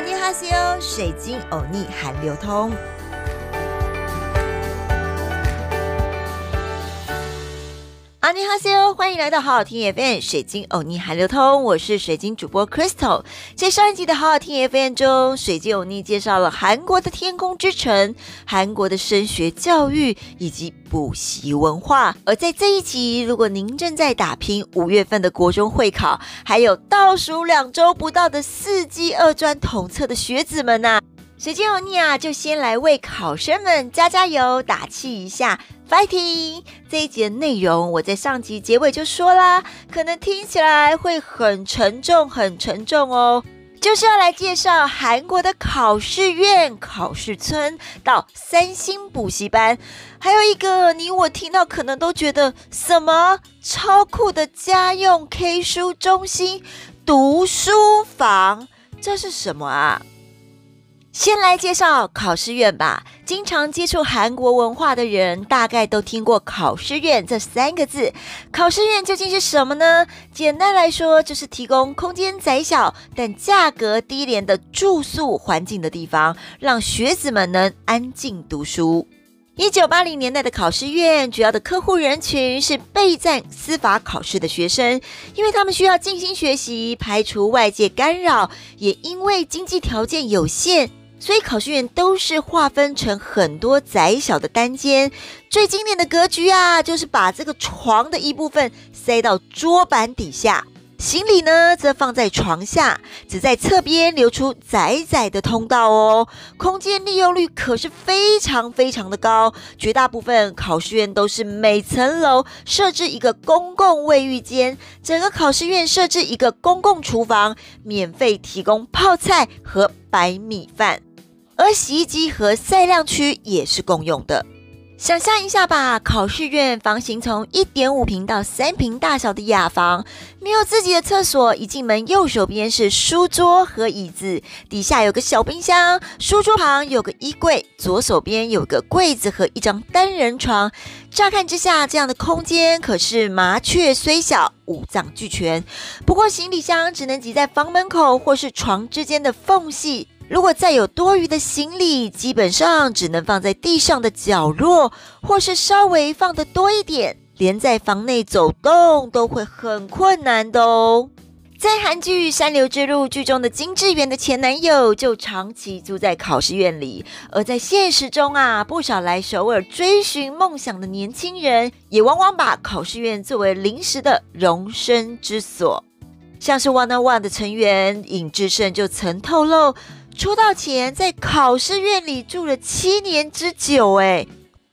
阿尼哈西欧，水晶欧尼韩流通。阿尼哈西欧，欢迎来到好好听 FM 水晶欧尼韩流通，我是水晶主播 Crystal。在上一集的好好听 FM 中，水晶欧尼介绍了韩国的天空之城、韩国的升学教育以及补习文化。而在这一集，如果您正在打拼五月份的国中会考，还有倒数两周不到的四技二专统测的学子们呐、水晶欧尼啊，就先来为考生们加加油、打气一下。Fighting！这一集的内容，我在上集结尾就说啦，可能听起来会很沉重，很沉重哦。就是要来介绍韩国的考试院、考试村到三星补习班，还有一个你我听到可能都觉得什么超酷的家用 K 书中心、读书房，这是什么啊？先来介绍考试院吧。经常接触韩国文化的人，大概都听过“考试院”这三个字。考试院究竟是什么呢？简单来说，就是提供空间窄小但价格低廉的住宿环境的地方，让学子们能安静读书。一九八零年代的考试院，主要的客户人群是备战司法考试的学生，因为他们需要静心学习，排除外界干扰，也因为经济条件有限。所以考试院都是划分成很多窄小的单间，最经典的格局啊，就是把这个床的一部分塞到桌板底下，行李呢则放在床下，只在侧边留出窄窄的通道哦。空间利用率可是非常非常的高，绝大部分考试院都是每层楼设置一个公共卫浴间，整个考试院设置一个公共厨房，免费提供泡菜和白米饭。而洗衣机和晒晾区也是共用的。想象一下吧，考试院房型从一点五平到三平大小的雅房，没有自己的厕所。一进门，右手边是书桌和椅子，底下有个小冰箱，书桌旁有个衣柜，左手边有个柜子和一张单人床。乍看之下，这样的空间可是麻雀虽小，五脏俱全。不过，行李箱只能挤在房门口或是床之间的缝隙。如果再有多余的行李，基本上只能放在地上的角落，或是稍微放得多一点，连在房内走动都会很困难的哦。在韩剧《三流之路》剧中的金智媛的前男友就长期住在考试院里，而在现实中啊，不少来首尔追寻梦想的年轻人，也往往把考试院作为临时的容身之所。像是 Wanna One 的成员尹智胜就曾透露。出道前在考试院里住了七年之久，哎，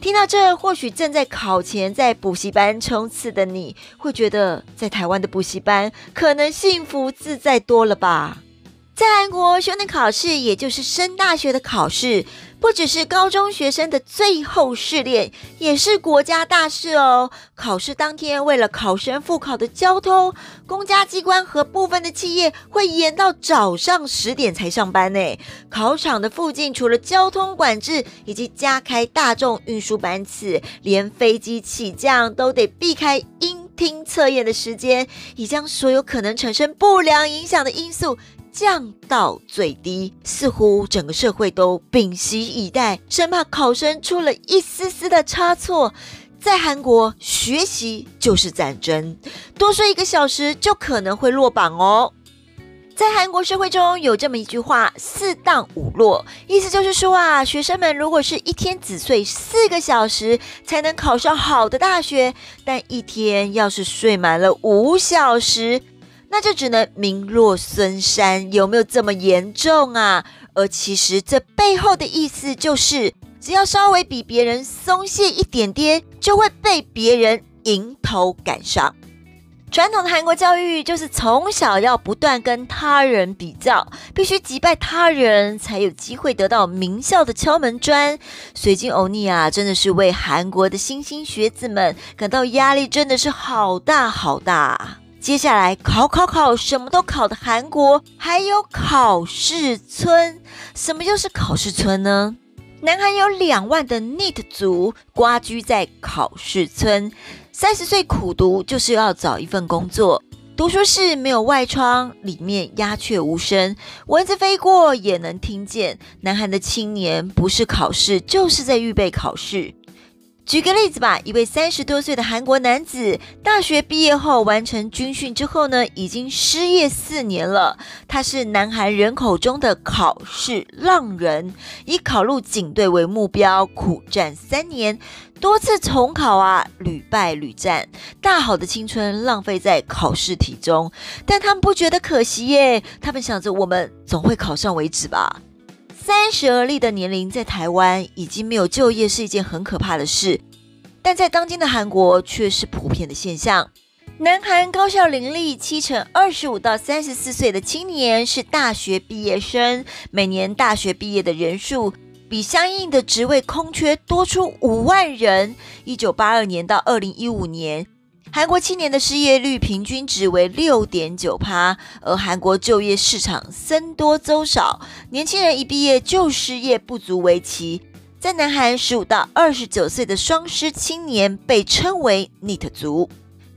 听到这，或许正在考前在补习班冲刺的你，会觉得在台湾的补习班可能幸福自在多了吧？在韩国，修年考试也就是升大学的考试。不只是高中学生的最后试炼，也是国家大事哦。考试当天，为了考生复考的交通，公家机关和部分的企业会延到早上十点才上班呢。考场的附近除了交通管制以及加开大众运输班次，连飞机起降都得避开应听测验的时间，以将所有可能产生不良影响的因素。降到最低，似乎整个社会都屏息以待，生怕考生出了一丝丝的差错。在韩国，学习就是战争，多睡一个小时就可能会落榜哦。在韩国社会中有这么一句话：“四当五落”，意思就是说啊，学生们如果是一天只睡四个小时才能考上好的大学，但一天要是睡满了五小时。那就只能名落孙山，有没有这么严重啊？而其实这背后的意思就是，只要稍微比别人松懈一点点，就会被别人迎头赶上。传统的韩国教育就是从小要不断跟他人比较，必须击败他人才有机会得到名校的敲门砖。水晶欧尼啊，真的是为韩国的新兴学子们感到压力，真的是好大好大。接下来考考考，什么都考的韩国，还有考试村。什么又是考试村呢？南韩有两万的 NEET 族蜗居在考试村，三十岁苦读就是要找一份工作。读书室没有外窗，里面鸦雀无声，蚊子飞过也能听见。南韩的青年不是考试，就是在预备考试。举个例子吧，一位三十多岁的韩国男子，大学毕业后完成军训之后呢，已经失业四年了。他是南韩人口中的考试浪人，以考入警队为目标，苦战三年，多次重考啊，屡败屡战，大好的青春浪费在考试题中。但他们不觉得可惜耶，他们想着我们总会考上为止吧。三十而立的年龄在台湾已经没有就业是一件很可怕的事，但在当今的韩国却是普遍的现象。南韩高校林立，七成二十五到三十四岁的青年是大学毕业生，每年大学毕业的人数比相应的职位空缺多出五万人。一九八二年到二零一五年。韩国青年的失业率平均值为六点九趴，而韩国就业市场僧多粥少，年轻人一毕业就失业，不足为奇。在南韩，十五到二十九岁的双失青年被称为 NEET 族。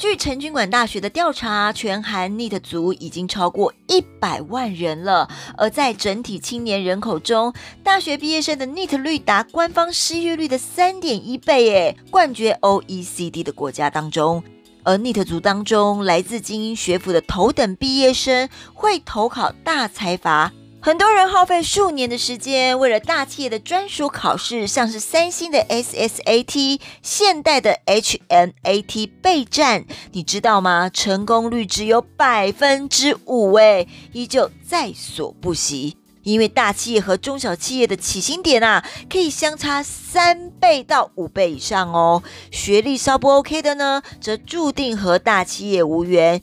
据成均馆大学的调查，全韩 NEET 族已经超过一百万人了。而在整体青年人口中，大学毕业生的 NEET 率达官方失业率的三点一倍，诶，冠绝 OECD 的国家当中。而 NEET 族当中，来自精英学府的头等毕业生会投考大财阀，很多人耗费数年的时间，为了大企业的专属考试，像是三星的 SSAT、现代的 HNAT 备战，你知道吗？成功率只有百分之五，哎，依旧在所不惜。因为大企业和中小企业的起薪点啊，可以相差三倍到五倍以上哦。学历稍不 OK 的呢，则注定和大企业无缘。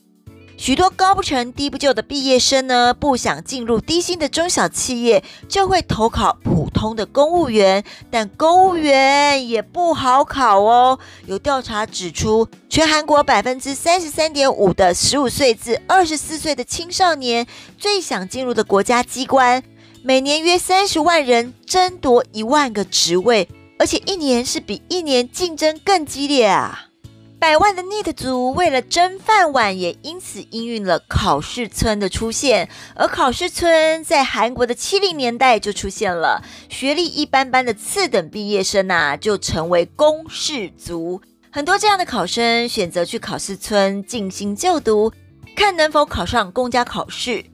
许多高不成低不就的毕业生呢，不想进入低薪的中小企业，就会投考普通的公务员。但公务员也不好考哦。有调查指出，全韩国百分之三十三点五的十五岁至二十四岁的青少年，最想进入的国家机关，每年约三十万人争夺一万个职位，而且一年是比一年竞争更激烈啊。百万的 NEET 族为了争饭碗，也因此应运了考试村的出现。而考试村在韩国的七零年代就出现了，学历一般般的次等毕业生啊，就成为公试族。很多这样的考生选择去考试村进行就读，看能否考上公家考试。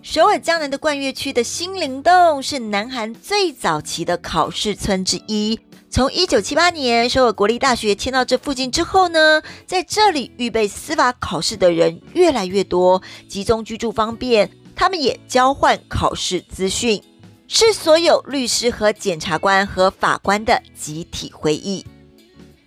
首尔江南的冠岳区的新灵洞是南韩最早期的考试村之一。从一九七八年首尔国立大学迁到这附近之后呢，在这里预备司法考试的人越来越多，集中居住方便，他们也交换考试资讯，是所有律师和检察官和法官的集体会议。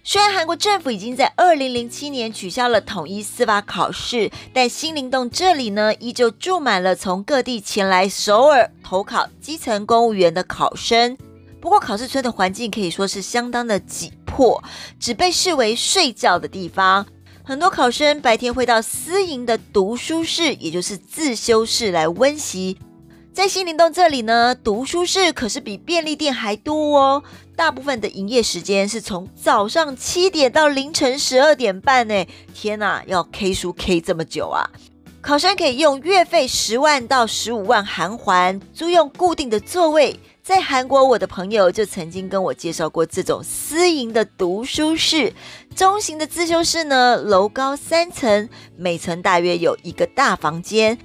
虽然韩国政府已经在二零零七年取消了统一司法考试，但新灵洞这里呢，依旧住满了从各地前来首尔投考基层公务员的考生。不过，考试村的环境可以说是相当的挤迫，只被视为睡觉的地方。很多考生白天会到私营的读书室，也就是自修室来温习。在新灵洞这里呢，读书室可是比便利店还多哦。大部分的营业时间是从早上七点到凌晨十二点半呢。天哪，要 K 书 K 这么久啊！考生可以用月费十万到十五万韩元租用固定的座位。在韩国，我的朋友就曾经跟我介绍过这种私营的读书室。中型的自修室呢，楼高三层，每层大约有一个大房间。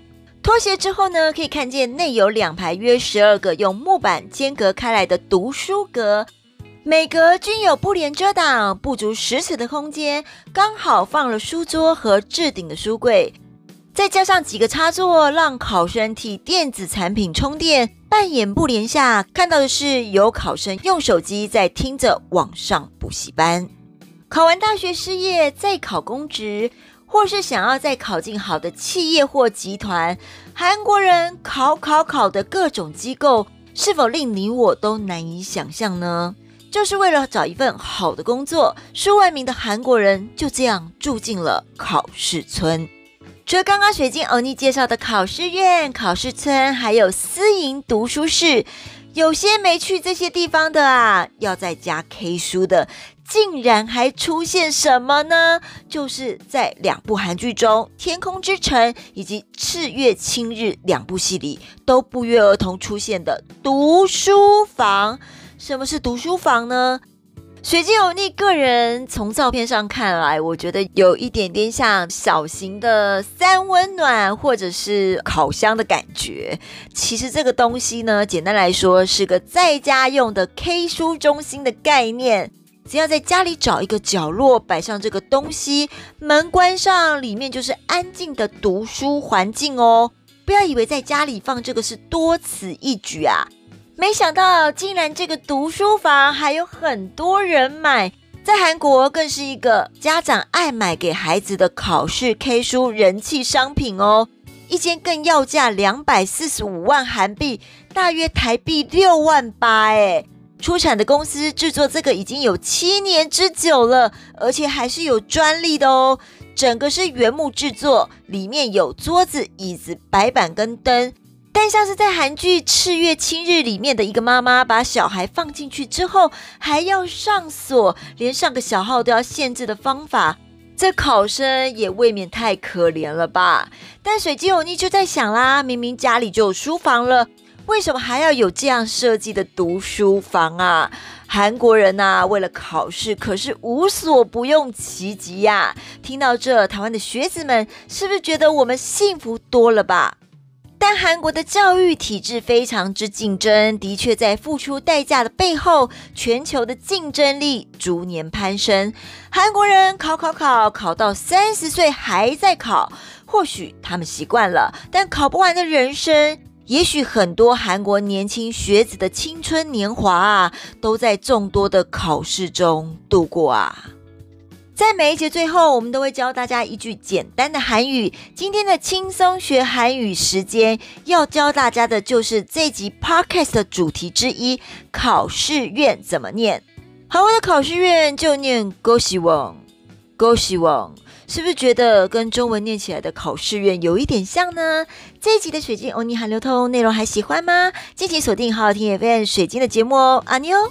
脱鞋之后呢，可以看见内有两排约十二个用木板间隔开来的读书格，每格均有布帘遮挡，不足十尺的空间，刚好放了书桌和置顶的书柜。再加上几个插座，让考生替电子产品充电。半掩布帘下看到的是有考生用手机在听着网上补习班。考完大学失业再考公职，或是想要再考进好的企业或集团，韩国人考考考的各种机构，是否令你我都难以想象呢？就是为了找一份好的工作，数万名的韩国人就这样住进了考试村。除了刚刚水晶欧尼介绍的考试院、考试村，还有私营读书室，有些没去这些地方的啊，要在家 K 书的，竟然还出现什么呢？就是在两部韩剧中，《天空之城》以及《赤月青日》两部戏里都不约而同出现的读书房。什么是读书房呢？水晶欧尼个人从照片上看来，我觉得有一点点像小型的三温暖或者是烤箱的感觉。其实这个东西呢，简单来说是个在家用的 K 书中心的概念。只要在家里找一个角落摆上这个东西，门关上，里面就是安静的读书环境哦。不要以为在家里放这个是多此一举啊。没想到，竟然这个读书房还有很多人买，在韩国更是一个家长爱买给孩子的考试 K 书人气商品哦。一间更要价两百四十五万韩币，大约台币六万八。哎，出产的公司制作这个已经有七年之久了，而且还是有专利的哦。整个是原木制作，里面有桌子、椅子、白板跟灯。但像是在韩剧《赤月青日》里面的一个妈妈，把小孩放进去之后，还要上锁，连上个小号都要限制的方法，这考生也未免太可怜了吧？但水晶欧尼就在想啦，明明家里就有书房了，为什么还要有这样设计的读书房啊？韩国人呐、为了考试可是无所不用其极呀！听到这，台湾的学子们是不是觉得我们幸福多了吧？但韩国的教育体制非常之竞争，的确在付出代价的背后，全球的竞争力逐年攀升。韩国人考考考，考到三十岁还在考，或许他们习惯了，但考不完的人生，也许很多韩国年轻学子的青春年华啊，都在众多的考试中度过啊。在每一节最后，我们都会教大家一句简单的韩语。今天的轻松学韩语时间要教大家的，就是这集 podcast 的主题之一——考试院怎么念？韩文的考试院就念 goseong，goseong，是不是觉得跟中文念起来的考试院有一点像呢？这一集的水晶欧尼韩流通内容还喜欢吗？敬请锁定好好听 FM 水晶的节目哦，阿妞。